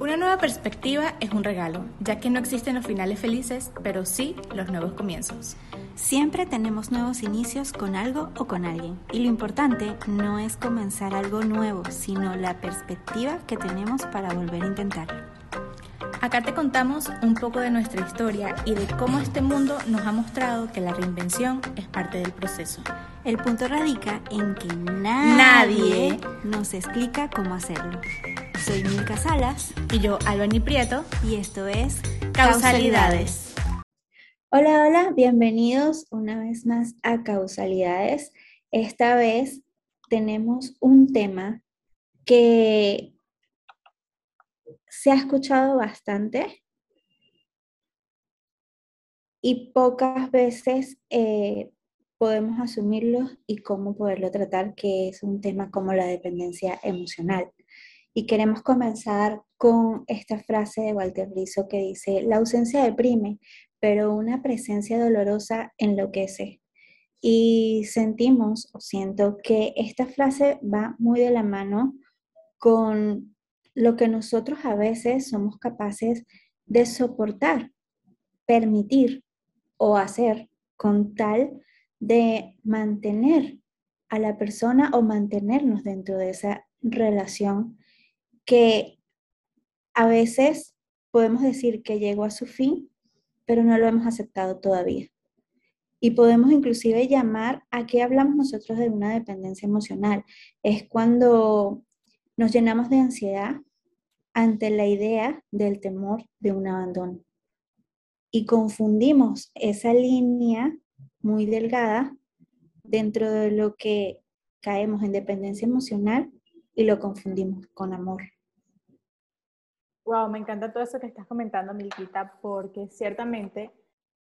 Una nueva perspectiva es un regalo, ya que no existen los finales felices, pero sí los nuevos comienzos. Siempre tenemos nuevos inicios con algo o con alguien. Y lo importante no es comenzar algo nuevo, sino la perspectiva que tenemos para volver a intentarlo. Acá te contamos un poco de nuestra historia y de cómo este mundo nos ha mostrado que la reinvención es parte del proceso. El punto radica en que nadie, nos explica cómo hacerlo. Soy Milka Salas. Y yo, Albany Prieto. Y esto es Causalidades. Hola, hola, bienvenidos una vez más a Causalidades. Esta vez tenemos un tema que se ha escuchado bastante y pocas veces eh, podemos asumirlo y cómo poderlo tratar, que es un tema como la dependencia emocional. Y queremos comenzar con esta frase de Walter Rizzo que dice, la ausencia deprime, pero una presencia dolorosa enloquece. Y sentimos o siento que esta frase va muy de la mano con lo que nosotros a veces somos capaces de soportar, permitir o hacer con tal de mantener a la persona o mantenernos dentro de esa relación que a veces podemos decir que llegó a su fin, pero no lo hemos aceptado todavía. Y podemos inclusive llamar a qué hablamos nosotros de una dependencia emocional. Es cuando nos llenamos de ansiedad ante la idea del temor de un abandono. Y confundimos esa línea muy delgada dentro de lo que caemos en dependencia emocional y lo confundimos con amor. Wow, me encanta todo eso que estás comentando, Milquita, porque ciertamente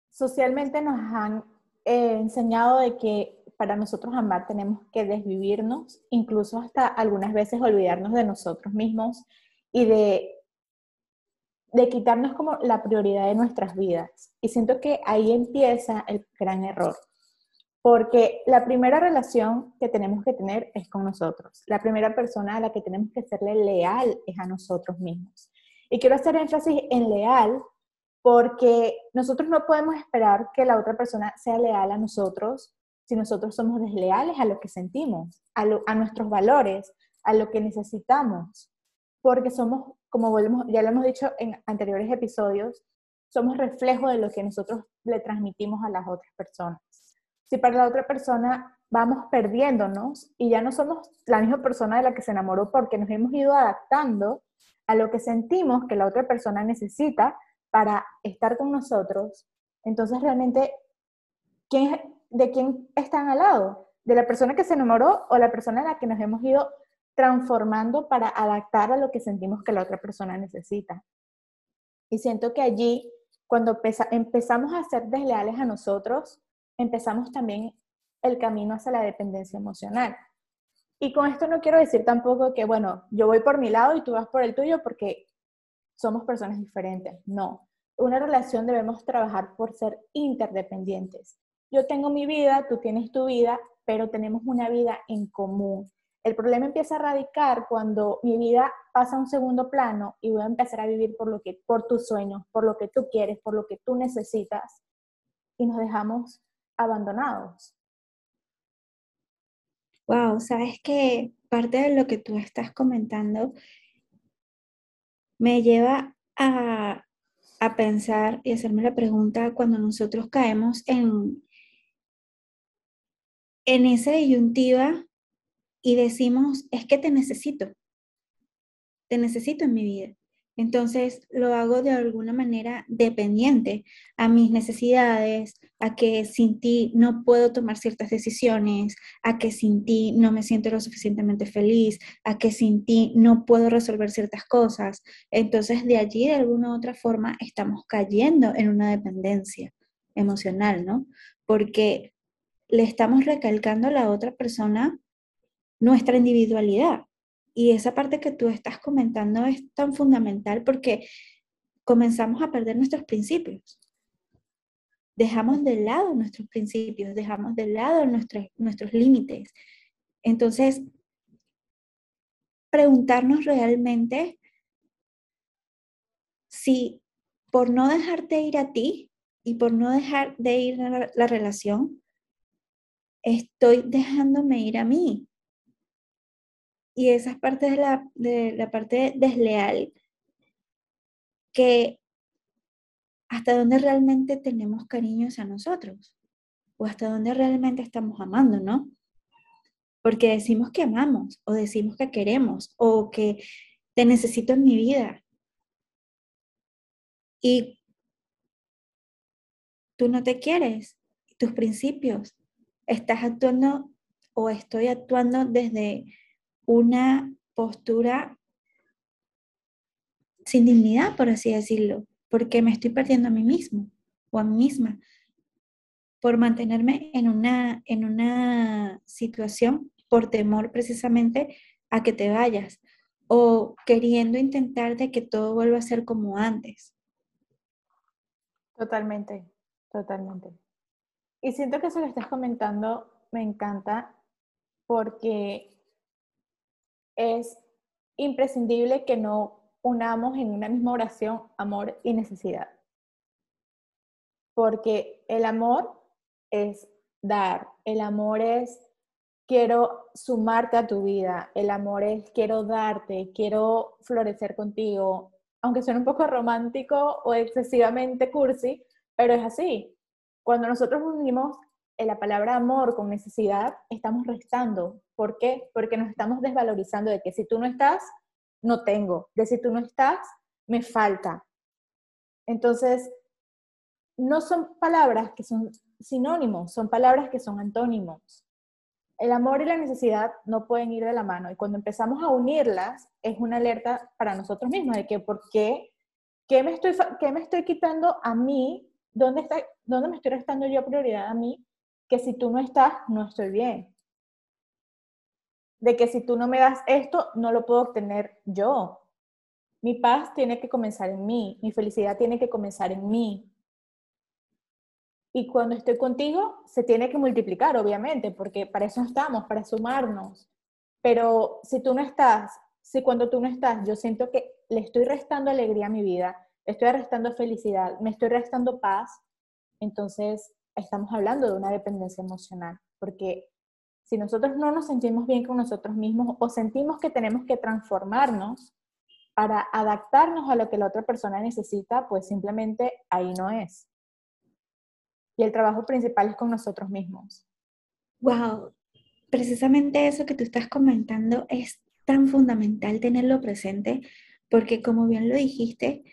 socialmente nos han eh, enseñado de que para nosotros amar tenemos que desvivirnos, incluso hasta algunas veces olvidarnos de nosotros mismos y de, de quitarnos como la prioridad de nuestras vidas. Y siento que ahí empieza el gran error. Porque la primera relación que tenemos que tener es con nosotros. La primera persona a la que tenemos que serle leal es a nosotros mismos. Y quiero hacer énfasis en leal porque nosotros no podemos esperar que la otra persona sea leal a nosotros si nosotros somos desleales a lo que sentimos, a, a nuestros valores, a lo que necesitamos. Porque somos, como volvemos, ya lo hemos dicho en anteriores episodios, somos reflejo de lo que nosotros le transmitimos a las otras personas. Si para la otra persona vamos perdiéndonos y ya no somos la misma persona de la que se enamoró porque nos hemos ido adaptando a lo que sentimos que la otra persona necesita para estar con nosotros, entonces realmente, ¿quién, ¿de quién están al lado? ¿De la persona que se enamoró o la persona en la que nos hemos ido transformando para adaptar a lo que sentimos que la otra persona necesita? Y siento que allí, cuando empezamos a ser desleales a nosotros, empezamos también el camino hacia la dependencia emocional. Y con esto no quiero decir tampoco que, bueno, yo voy por mi lado y tú vas por el tuyo porque somos personas diferentes. No. Una relación debemos trabajar por ser interdependientes. Yo tengo mi vida, tú tienes tu vida, pero tenemos una vida en común. El problema empieza a radicar cuando mi vida pasa a un segundo plano y voy a empezar a vivir por lo que por tus sueños, por lo que tú quieres, por lo que tú necesitas y nos dejamos abandonados. Wow, sabes que parte de lo que tú estás comentando me lleva a, a pensar y hacerme la pregunta cuando nosotros caemos en, en esa disyuntiva y decimos, es que te necesito, te necesito en mi vida. Entonces lo hago de alguna manera dependiente a mis necesidades, a que sin ti no puedo tomar ciertas decisiones, a que sin ti no me siento lo suficientemente feliz, a que sin ti no puedo resolver ciertas cosas. Entonces de allí de alguna u otra forma estamos cayendo en una dependencia emocional, ¿no? Porque le estamos recalcando a la otra persona nuestra individualidad. Y esa parte que tú estás comentando es tan fundamental porque comenzamos a perder nuestros principios. Dejamos de lado nuestros principios, dejamos de lado nuestros, nuestros límites. Entonces, preguntarnos realmente si por no dejarte ir a ti y por no dejar de ir a la, la relación, estoy dejándome ir a mí. Y esa es parte de la, de la parte desleal que hasta dónde realmente tenemos cariño a nosotros o hasta dónde realmente estamos amando, ¿no? Porque decimos que amamos o decimos que queremos o que te necesito en mi vida. Y tú no te quieres, tus principios, estás actuando o estoy actuando desde una postura sin dignidad, por así decirlo, porque me estoy perdiendo a mí mismo o a mí misma por mantenerme en una, en una situación por temor precisamente a que te vayas o queriendo intentar de que todo vuelva a ser como antes. Totalmente, totalmente. Y siento que eso que estás comentando me encanta porque es imprescindible que no unamos en una misma oración amor y necesidad. Porque el amor es dar, el amor es quiero sumarte a tu vida, el amor es quiero darte, quiero florecer contigo, aunque suene un poco romántico o excesivamente cursi, pero es así. Cuando nosotros unimos la palabra amor con necesidad, estamos restando. ¿Por qué? Porque nos estamos desvalorizando de que si tú no estás, no tengo. De si tú no estás, me falta. Entonces, no son palabras que son sinónimos, son palabras que son antónimos. El amor y la necesidad no pueden ir de la mano y cuando empezamos a unirlas es una alerta para nosotros mismos de que por qué, qué me estoy, qué me estoy quitando a mí, dónde, está, dónde me estoy restando yo prioridad a mí que si tú no estás, no estoy bien. De que si tú no me das esto, no lo puedo obtener yo. Mi paz tiene que comenzar en mí, mi felicidad tiene que comenzar en mí. Y cuando estoy contigo, se tiene que multiplicar, obviamente, porque para eso estamos, para sumarnos. Pero si tú no estás, si cuando tú no estás, yo siento que le estoy restando alegría a mi vida, estoy restando felicidad, me estoy restando paz, entonces estamos hablando de una dependencia emocional, porque si nosotros no nos sentimos bien con nosotros mismos o sentimos que tenemos que transformarnos para adaptarnos a lo que la otra persona necesita, pues simplemente ahí no es. Y el trabajo principal es con nosotros mismos. Wow, precisamente eso que tú estás comentando es tan fundamental tenerlo presente, porque como bien lo dijiste,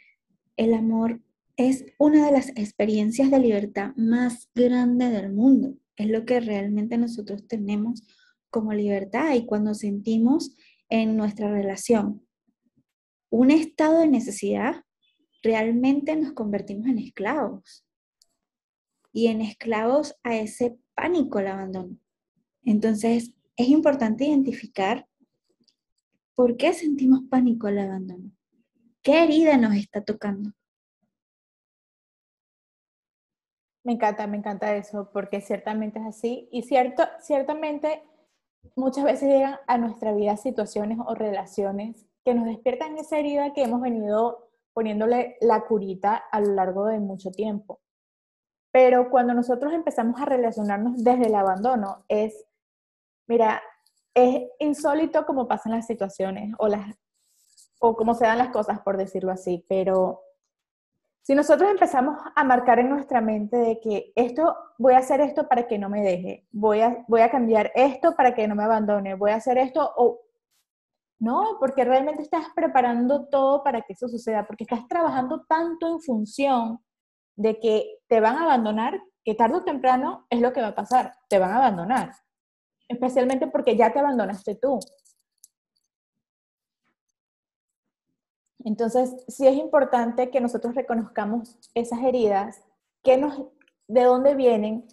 el amor es una de las experiencias de libertad más grande del mundo. Es lo que realmente nosotros tenemos como libertad y cuando sentimos en nuestra relación un estado de necesidad, realmente nos convertimos en esclavos y en esclavos a ese pánico al abandono. Entonces, es importante identificar por qué sentimos pánico al abandono. ¿Qué herida nos está tocando? Me encanta, me encanta eso, porque ciertamente es así. Y cierto, ciertamente muchas veces llegan a nuestra vida situaciones o relaciones que nos despiertan esa herida que hemos venido poniéndole la curita a lo largo de mucho tiempo. Pero cuando nosotros empezamos a relacionarnos desde el abandono, es, mira, es insólito cómo pasan las situaciones o, las, o cómo se dan las cosas, por decirlo así, pero si nosotros empezamos a marcar en nuestra mente de que esto, voy a hacer esto para que no me deje, voy a, voy a cambiar esto para que no me abandone, voy a hacer esto o... No, porque realmente estás preparando todo para que eso suceda, porque estás trabajando tanto en función de que te van a abandonar, que tarde o temprano es lo que va a pasar, te van a abandonar, especialmente porque ya te abandonaste tú. Entonces, sí es importante que nosotros reconozcamos esas heridas, qué nos, de dónde vienen,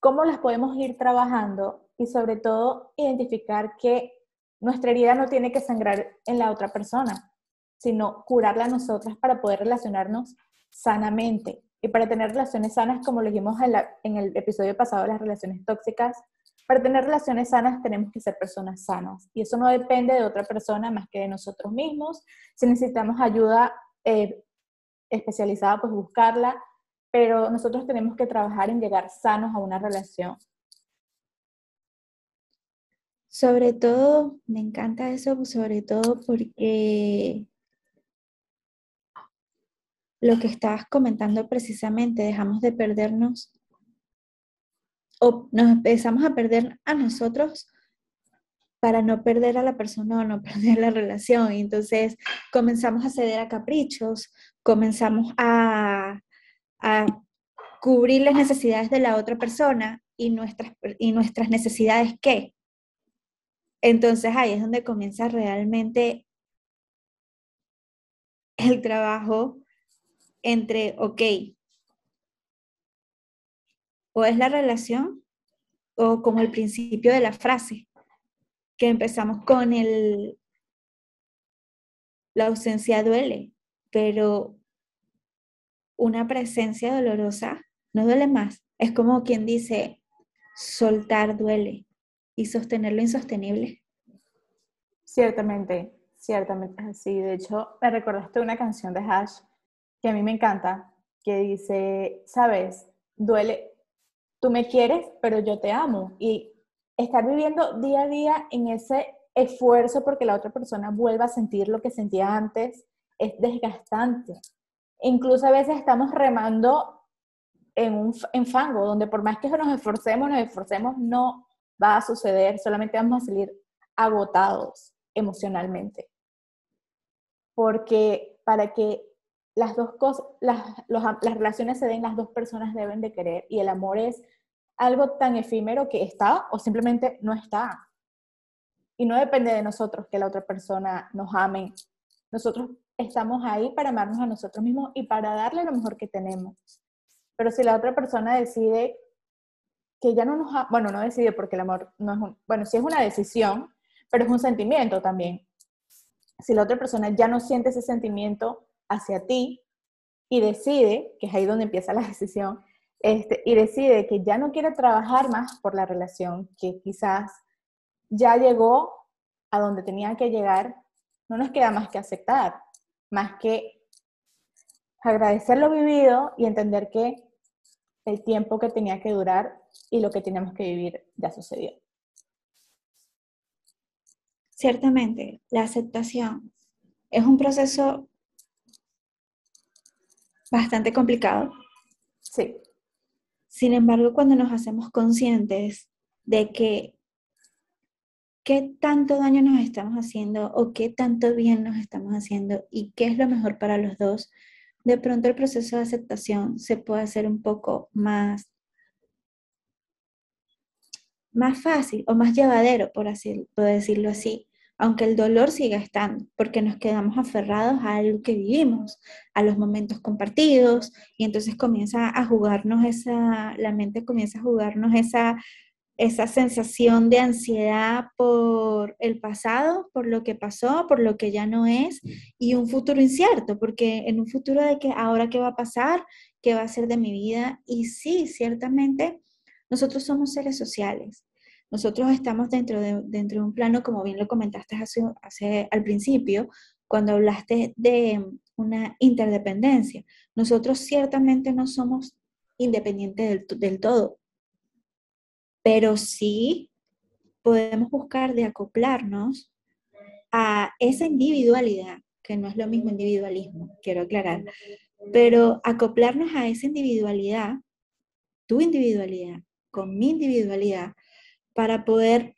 cómo las podemos ir trabajando y sobre todo identificar que nuestra herida no tiene que sangrar en la otra persona, sino curarla a nosotras para poder relacionarnos sanamente. Y para tener relaciones sanas, como lo dijimos en, el episodio pasado las relaciones tóxicas, para tener relaciones sanas tenemos que ser personas sanas y eso no depende de otra persona más que de nosotros mismos. Si necesitamos ayuda, eh, especializada, pues buscarla, pero nosotros tenemos que trabajar en llegar sanos a una relación. Sobre todo, me encanta eso, sobre todo porque lo que estabas comentando precisamente, dejamos de perdernos o nos empezamos a perder a nosotros para no perder a la persona o no perder la relación. Entonces comenzamos a ceder a caprichos, comenzamos a, a cubrir las necesidades de la otra persona y nuestras, y nuestras necesidades qué. Entonces ahí es donde comienza realmente el trabajo entre, ok, o es la relación o como el principio de la frase, que empezamos con el, la ausencia duele, pero una presencia dolorosa no duele más. Es como quien dice, soltar duele y sostener lo insostenible. Ciertamente, ciertamente sí. De hecho, me recordaste una canción de Hash que a mí me encanta, que dice, sabes, duele, tú me quieres, pero yo te amo. Y estar viviendo día a día en ese esfuerzo porque la otra persona vuelva a sentir lo que sentía antes es desgastante. Incluso a veces estamos remando en un en fango, donde por más que nos esforcemos, nos esforcemos, no va a suceder, solamente vamos a salir agotados emocionalmente. Porque para que las dos cosas, las, las relaciones se den, las dos personas deben de querer y el amor es algo tan efímero que está o simplemente no está. Y no depende de nosotros que la otra persona nos ame. Nosotros estamos ahí para amarnos a nosotros mismos y para darle lo mejor que tenemos. Pero si la otra persona decide que ya no nos ama, bueno, no decide porque el amor no es un, bueno, sí es una decisión, pero es un sentimiento también. Si la otra persona ya no siente ese sentimiento hacia ti y decide, que es ahí donde empieza la decisión, este, y decide que ya no quiere trabajar más por la relación, que quizás ya llegó a donde tenía que llegar, no nos queda más que aceptar, más que agradecer lo vivido y entender que el tiempo que tenía que durar y lo que teníamos que vivir ya sucedió. Ciertamente, la aceptación es un proceso bastante complicado. Sí. Sin embargo, cuando nos hacemos conscientes de que qué tanto daño nos estamos haciendo o qué tanto bien nos estamos haciendo y qué es lo mejor para los dos, de pronto el proceso de aceptación se puede hacer un poco más, más fácil o más llevadero, por, así, por decirlo así, aunque el dolor siga estando, porque nos quedamos aferrados a algo que vivimos, a los momentos compartidos, y entonces comienza a jugarnos esa, la mente comienza a jugarnos esa, esa sensación de ansiedad por el pasado, por lo que pasó, por lo que ya no es, y un futuro incierto, porque en un futuro de que ahora qué va a pasar, qué va a ser de mi vida, y sí, ciertamente, nosotros somos seres sociales nosotros estamos dentro de, dentro de un plano, como bien lo comentaste hace, hace, al principio, cuando hablaste de una interdependencia. Nosotros ciertamente no somos independientes del, del todo, pero sí podemos buscar de acoplarnos a esa individualidad, que no es lo mismo individualismo, quiero aclarar, pero acoplarnos a esa individualidad, tu individualidad, con mi individualidad, para poder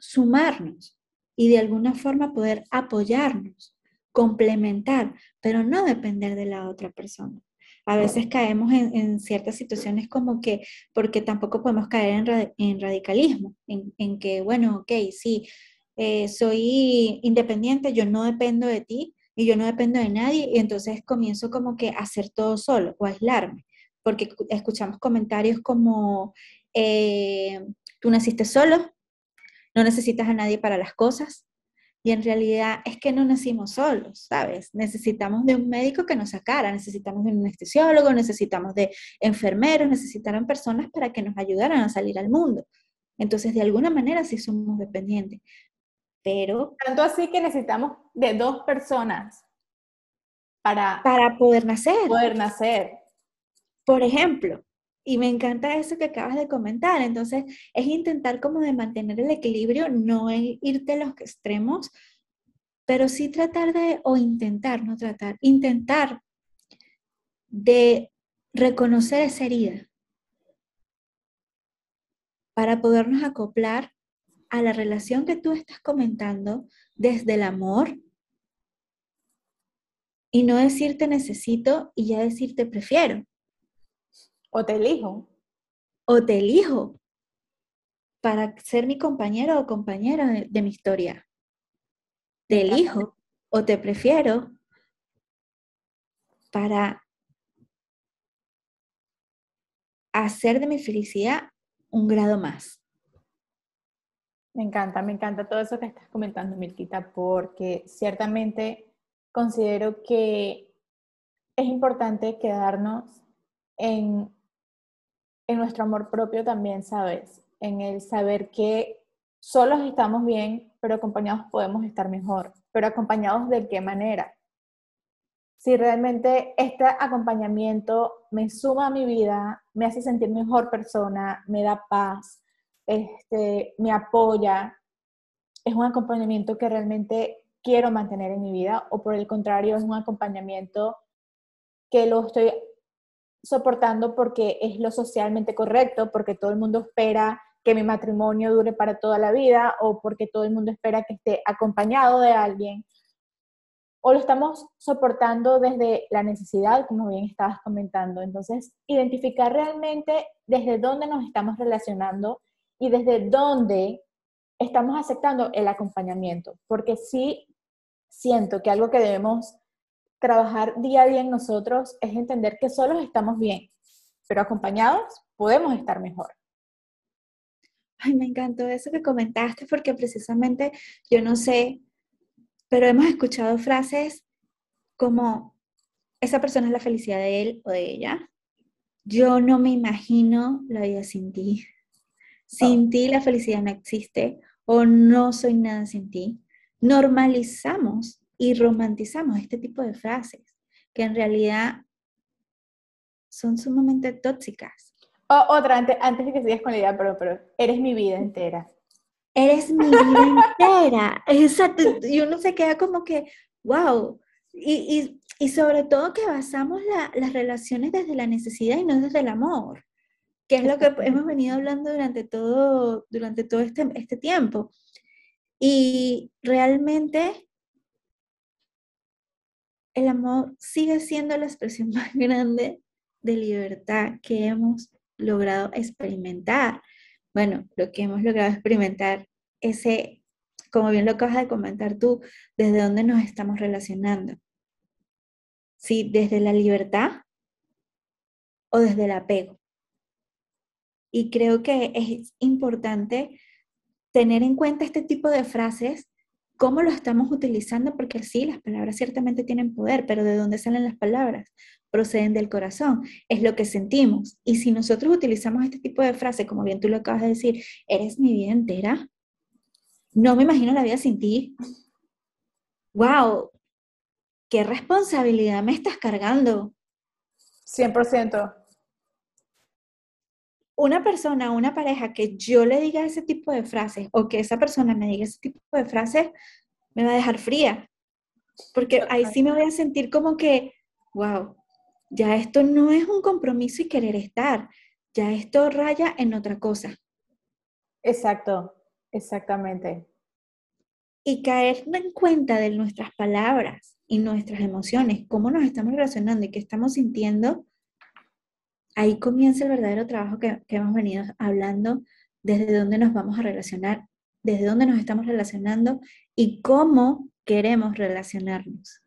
sumarnos y de alguna forma poder apoyarnos, complementar, pero no depender de la otra persona. A veces caemos en, ciertas situaciones como que, porque tampoco podemos caer en, radicalismo, en, que, bueno, ok, sí, eh, soy independiente, yo no dependo de ti y yo no dependo de nadie, y entonces comienzo como que a hacer todo solo o aislarme, porque escuchamos comentarios como, eh, Tú naciste solo, no necesitas a nadie para las cosas. Y en realidad es que no nacimos solos, ¿sabes? Necesitamos de un médico que nos sacara, necesitamos de un anestesiólogo, necesitamos de enfermeros, necesitaron personas para que nos ayudaran a salir al mundo. Entonces, de alguna manera sí somos dependientes. Pero... Tanto así que necesitamos de dos personas para, para poder nacer. Poder nacer. Por ejemplo, y me encanta eso que acabas de comentar. Entonces, es intentar como de mantener el equilibrio, no irte a los extremos, pero sí tratar de, o intentar, no tratar, intentar de reconocer esa herida para podernos acoplar a la relación que tú estás comentando desde el amor y no decirte necesito y ya decirte prefiero. O te elijo. O te elijo para ser mi compañero o compañera de, mi historia. Te elijo o te prefiero para hacer de mi felicidad un grado más. Me encanta, me encanta todo eso que estás comentando, Milquita, porque ciertamente considero que es importante quedarnos en en nuestro amor propio también, ¿sabes? En el saber que solos estamos bien, pero acompañados podemos estar mejor. Pero acompañados de qué manera? Si realmente este acompañamiento me suma a mi vida, me hace sentir mejor persona, me da paz, este, me apoya, es un acompañamiento que realmente quiero mantener en mi vida o por el contrario es un acompañamiento que lo estoy soportando porque es lo socialmente correcto, porque todo el mundo espera que mi matrimonio dure para toda la vida o porque todo el mundo espera que esté acompañado de alguien. O lo estamos soportando desde la necesidad, como bien estabas comentando. Entonces, identificar realmente desde dónde nos estamos relacionando y desde dónde estamos aceptando el acompañamiento. Porque sí siento que algo que debemos trabajar día a día en nosotros es entender que solos estamos bien, pero acompañados podemos estar mejor. Ay, me encantó eso que comentaste porque precisamente yo no sé, pero hemos escuchado frases como esa persona es la felicidad de él o de ella. Yo no me imagino la vida sin ti. Sin ti la felicidad no existe o no soy nada sin ti. Normalizamos y romantizamos este tipo de frases que en realidad son sumamente tóxicas. otra, antes, antes de que sigas con la idea, pero, pero eres mi vida entera. Eres mi vida entera. Exacto. Y uno se queda como que, wow. Y, y, y sobre todo que basamos las relaciones desde la necesidad y no desde el amor, que es lo que hemos venido hablando durante todo, durante todo este, este tiempo. Y realmente el amor sigue siendo la expresión más grande de libertad que hemos logrado experimentar. Bueno, lo que hemos logrado experimentar, ese, como bien lo acabas de comentar tú, desde dónde nos estamos relacionando. Si desde la libertad o desde el apego. Y creo que es importante tener en cuenta este tipo de frases cómo lo estamos utilizando, porque sí, las palabras ciertamente tienen poder, pero ¿de dónde salen las palabras? Proceden del corazón, es lo que sentimos. Y si nosotros utilizamos este tipo de frase, como bien tú lo acabas de decir, eres mi vida entera, no me imagino la vida sin ti. ¡Wow! ¿Qué responsabilidad me estás cargando? 100% una persona, una pareja que yo le diga ese tipo de frases o que esa persona me diga ese tipo de frases, me va a dejar fría. Porque ahí sí me voy a sentir como que, wow, ya esto no es un compromiso y querer estar, ya esto raya en otra cosa. Exacto, exactamente. Y caer en cuenta de nuestras palabras y nuestras emociones, cómo nos estamos relacionando y qué estamos sintiendo, ahí comienza el verdadero trabajo que, hemos venido hablando, desde dónde nos vamos a relacionar, desde dónde nos estamos relacionando y cómo queremos relacionarnos.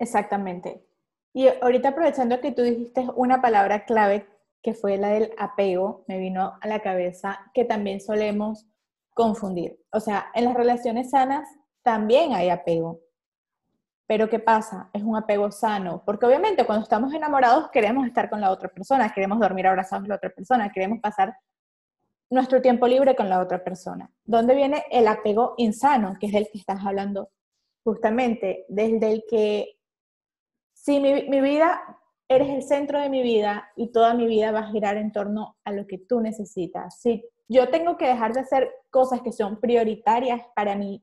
Exactamente. Y ahorita aprovechando que tú dijiste una palabra clave que fue la del apego, me vino a la cabeza que también solemos confundir. O sea, en las relaciones sanas también hay apego. Pero ¿qué pasa? Es un apego sano, porque obviamente cuando estamos enamorados queremos estar con la otra persona, queremos dormir abrazados con la otra persona, queremos pasar nuestro tiempo libre con la otra persona. ¿Dónde viene el apego insano, que es el que estás hablando justamente, desde el que si mi, mi vida, eres el centro de mi vida y toda mi vida va a girar en torno a lo que tú necesitas. Si yo tengo que dejar de hacer cosas que son prioritarias para mí,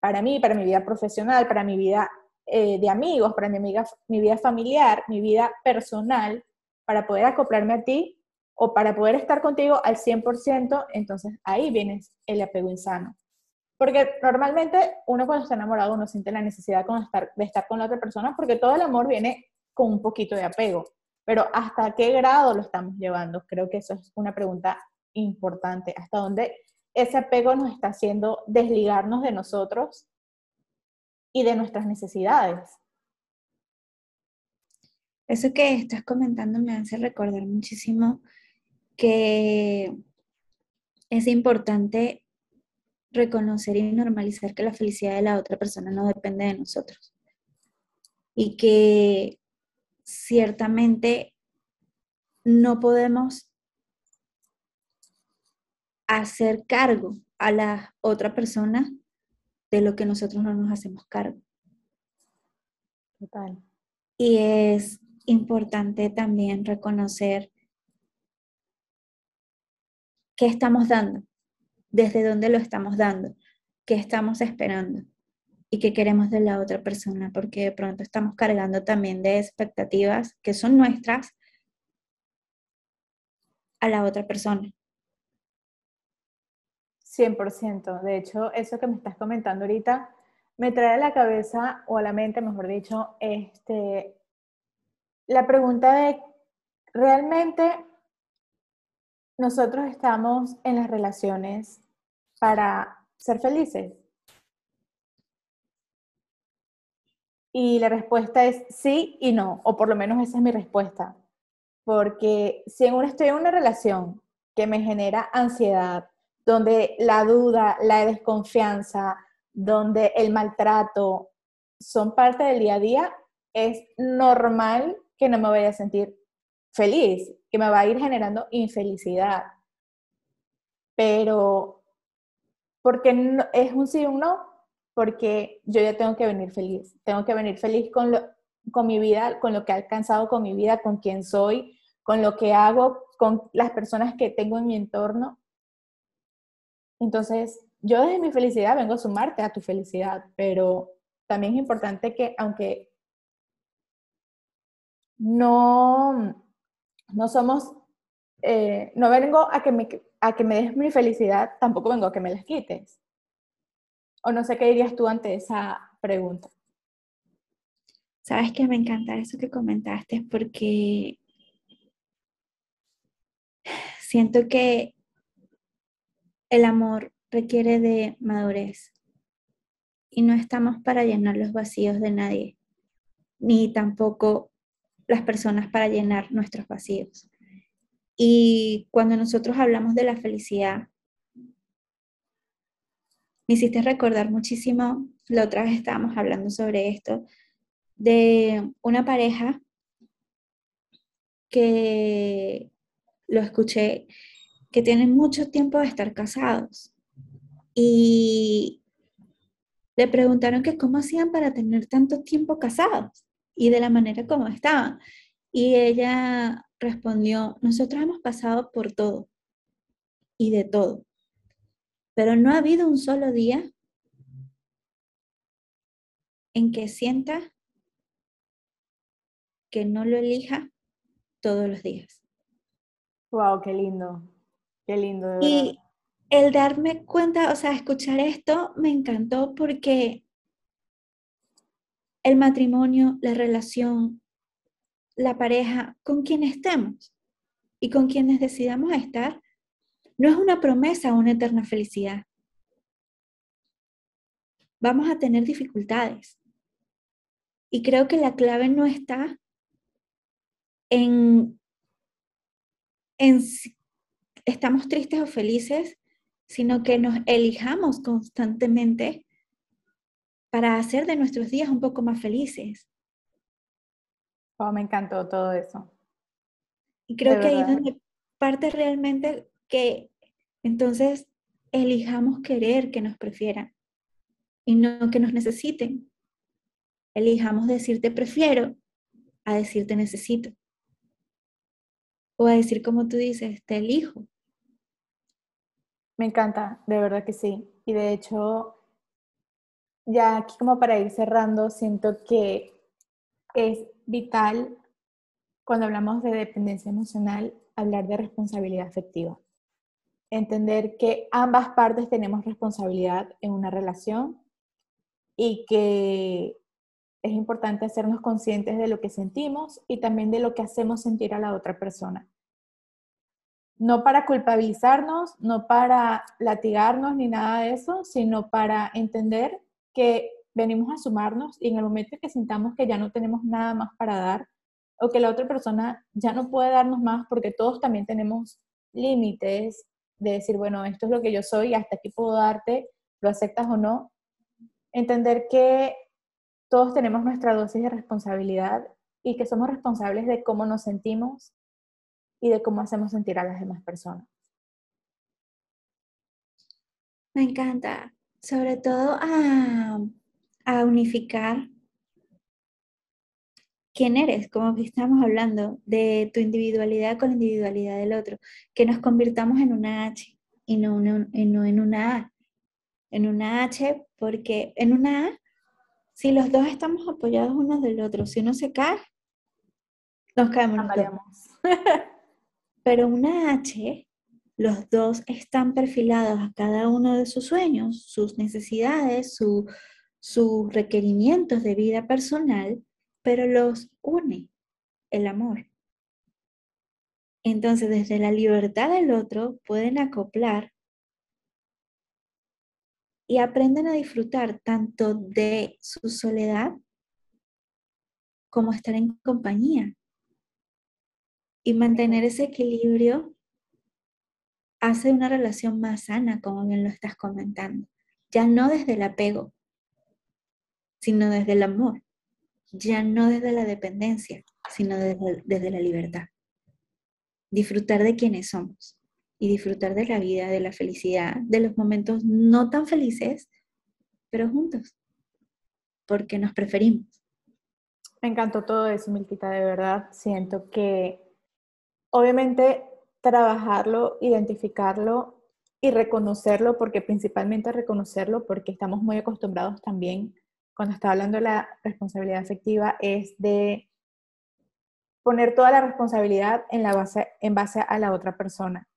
para mí, para mi vida profesional, para mi vida eh, de amigos, para mi, amiga, mi vida familiar, mi vida personal, para poder acoplarme a ti o para poder estar contigo al 100%, entonces ahí viene el apego insano. Porque normalmente uno cuando está enamorado uno siente la necesidad de estar, de estar con la otra persona porque todo el amor viene con un poquito de apego. Pero ¿hasta qué grado lo estamos llevando? Creo que eso es una pregunta importante. ¿Hasta dónde ese apego nos está haciendo desligarnos de nosotros y de nuestras necesidades? Eso que estás comentando me hace recordar muchísimo que es importante reconocer y normalizar que la felicidad de la otra persona no depende de nosotros. Y que ciertamente no podemos hacer cargo a la otra persona de lo que nosotros no nos hacemos cargo. Total. Y es importante también reconocer qué estamos dando, desde dónde lo estamos dando, qué estamos esperando y qué queremos de la otra persona, porque de pronto estamos cargando también de expectativas que son nuestras a la otra persona. 100%. De hecho, eso que me estás comentando ahorita me trae a la cabeza, o a la mente, mejor dicho, este, la pregunta de, ¿realmente nosotros estamos en las relaciones para ser felices? Y la respuesta es sí y no, o por lo menos esa es mi respuesta. Porque si en una, estoy en una relación que me genera ansiedad, donde la duda, la desconfianza, donde el maltrato son parte del día a día, es normal que no me vaya a sentir feliz, que me va a ir generando infelicidad. Pero, porque no, es un sí o un no, porque yo ya tengo que venir feliz. Tengo que venir feliz con, lo, con mi vida, con lo que he alcanzado con mi vida, con quién soy, con lo que hago, con las personas que tengo en mi entorno. Entonces, yo desde mi felicidad vengo a sumarte a tu felicidad, pero también es importante que aunque no, no somos, eh, no vengo a que, me, a que me des mi felicidad, tampoco vengo a que me las quites. O no sé qué dirías tú ante esa pregunta. Sabes que me encanta eso que comentaste porque siento que el amor requiere de madurez y no estamos para llenar los vacíos de nadie, ni tampoco las personas para llenar nuestros vacíos. Y cuando nosotros hablamos de la felicidad, me hiciste recordar muchísimo, la otra vez estábamos hablando sobre esto, de una pareja que lo escuché, que tienen mucho tiempo de estar casados. Y le preguntaron que cómo hacían para tener tanto tiempo casados y de la manera como estaban. Y ella respondió, nosotros hemos pasado por todo y de todo, pero no ha habido un solo día en que sienta que no lo elija todos los días. Wow, qué lindo, qué lindo. y el darme cuenta, o sea, escuchar esto me encantó porque el matrimonio, la relación, la pareja, con quien estemos y con quienes decidamos estar, no es una promesa una eterna felicidad. Vamos a tener dificultades. Y creo que la clave no está en, en estamos tristes o felices, sino que nos elijamos constantemente para hacer de nuestros días un poco más felices. Oh, me encantó todo eso. Y creo que ahí es donde parte realmente que entonces elijamos querer que nos prefieran y no que nos necesiten. Elijamos decir te prefiero a decir te necesito. O a decir como tú dices, te elijo. Me encanta, de verdad que sí. Y de hecho, ya aquí como para ir cerrando, siento que es vital cuando hablamos de dependencia emocional hablar de responsabilidad afectiva. Entender que ambas partes tenemos responsabilidad en una relación y que es importante hacernos conscientes de lo que sentimos y también de lo que hacemos sentir a la otra persona. No para culpabilizarnos, no para latigarnos ni nada de eso, sino para entender que venimos a sumarnos y en el momento que sintamos que ya no tenemos nada más para dar o que la otra persona ya no puede darnos más porque todos también tenemos límites de decir, bueno, esto es lo que yo soy, hasta aquí puedo darte, lo aceptas o no. Entender que todos tenemos nuestra dosis de responsabilidad y que somos responsables de cómo nos sentimos y de cómo hacemos sentir a las demás personas. Me encanta, sobre todo a, a unificar quién eres, como que estamos hablando, de tu individualidad con la individualidad del otro, que nos convirtamos en una H y no, no en una A. En una H, porque en una A si los dos estamos apoyados unos del otro, si uno se cae, nos caemos. Pero una H, los dos están perfilados a cada uno de sus sueños, sus necesidades, sus requerimientos de vida personal, pero los une el amor. Entonces, desde la libertad del otro pueden acoplar y aprenden a disfrutar tanto de su soledad como estar en compañía. Y mantener ese equilibrio hace una relación más sana, como bien lo estás comentando. Ya no desde el apego, sino desde el amor. Ya no desde la dependencia, sino desde, desde la libertad. Disfrutar de quienes somos y disfrutar de la vida, de la felicidad, de los momentos no tan felices, pero juntos, porque nos preferimos. Me encantó todo eso, Milquita, de verdad. Siento que obviamente trabajarlo, identificarlo y reconocerlo, porque principalmente reconocerlo, porque estamos muy acostumbrados también, cuando está hablando de la responsabilidad afectiva, es de poner toda la responsabilidad en, la base, en base a la otra persona.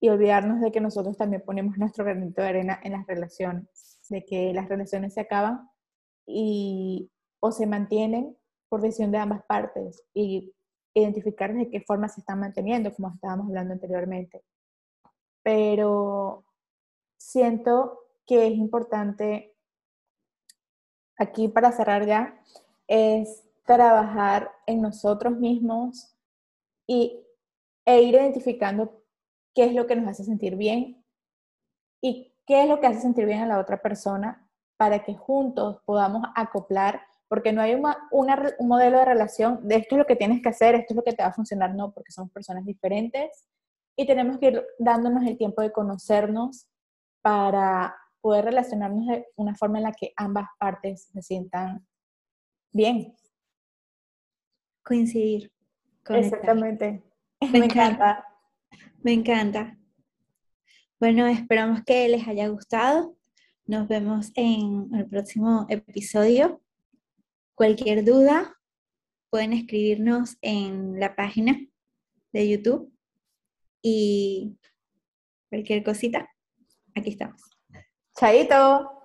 Y olvidarnos de que nosotros también ponemos nuestro granito de arena en las relaciones, de que las relaciones se acaban y o se mantienen por decisión de ambas partes. Y identificar de qué forma se están manteniendo, como estábamos hablando anteriormente. Pero siento que es importante, aquí para cerrar ya, es trabajar en nosotros mismos y, e ir identificando qué es lo que nos hace sentir bien y qué es lo que hace sentir bien a la otra persona para que juntos podamos acoplar, porque no hay un modelo de relación de esto es lo que tienes que hacer, esto es lo que te va a funcionar, no, porque somos personas diferentes y tenemos que ir dándonos el tiempo de conocernos para poder relacionarnos de una forma en la que ambas partes se sientan bien. Coincidir. Exactamente. Me, encanta. Me encanta. Bueno, esperamos que les haya gustado. Nos vemos en el próximo episodio. Cualquier duda, pueden escribirnos en la página de YouTube y cualquier cosita, aquí estamos. Chaito.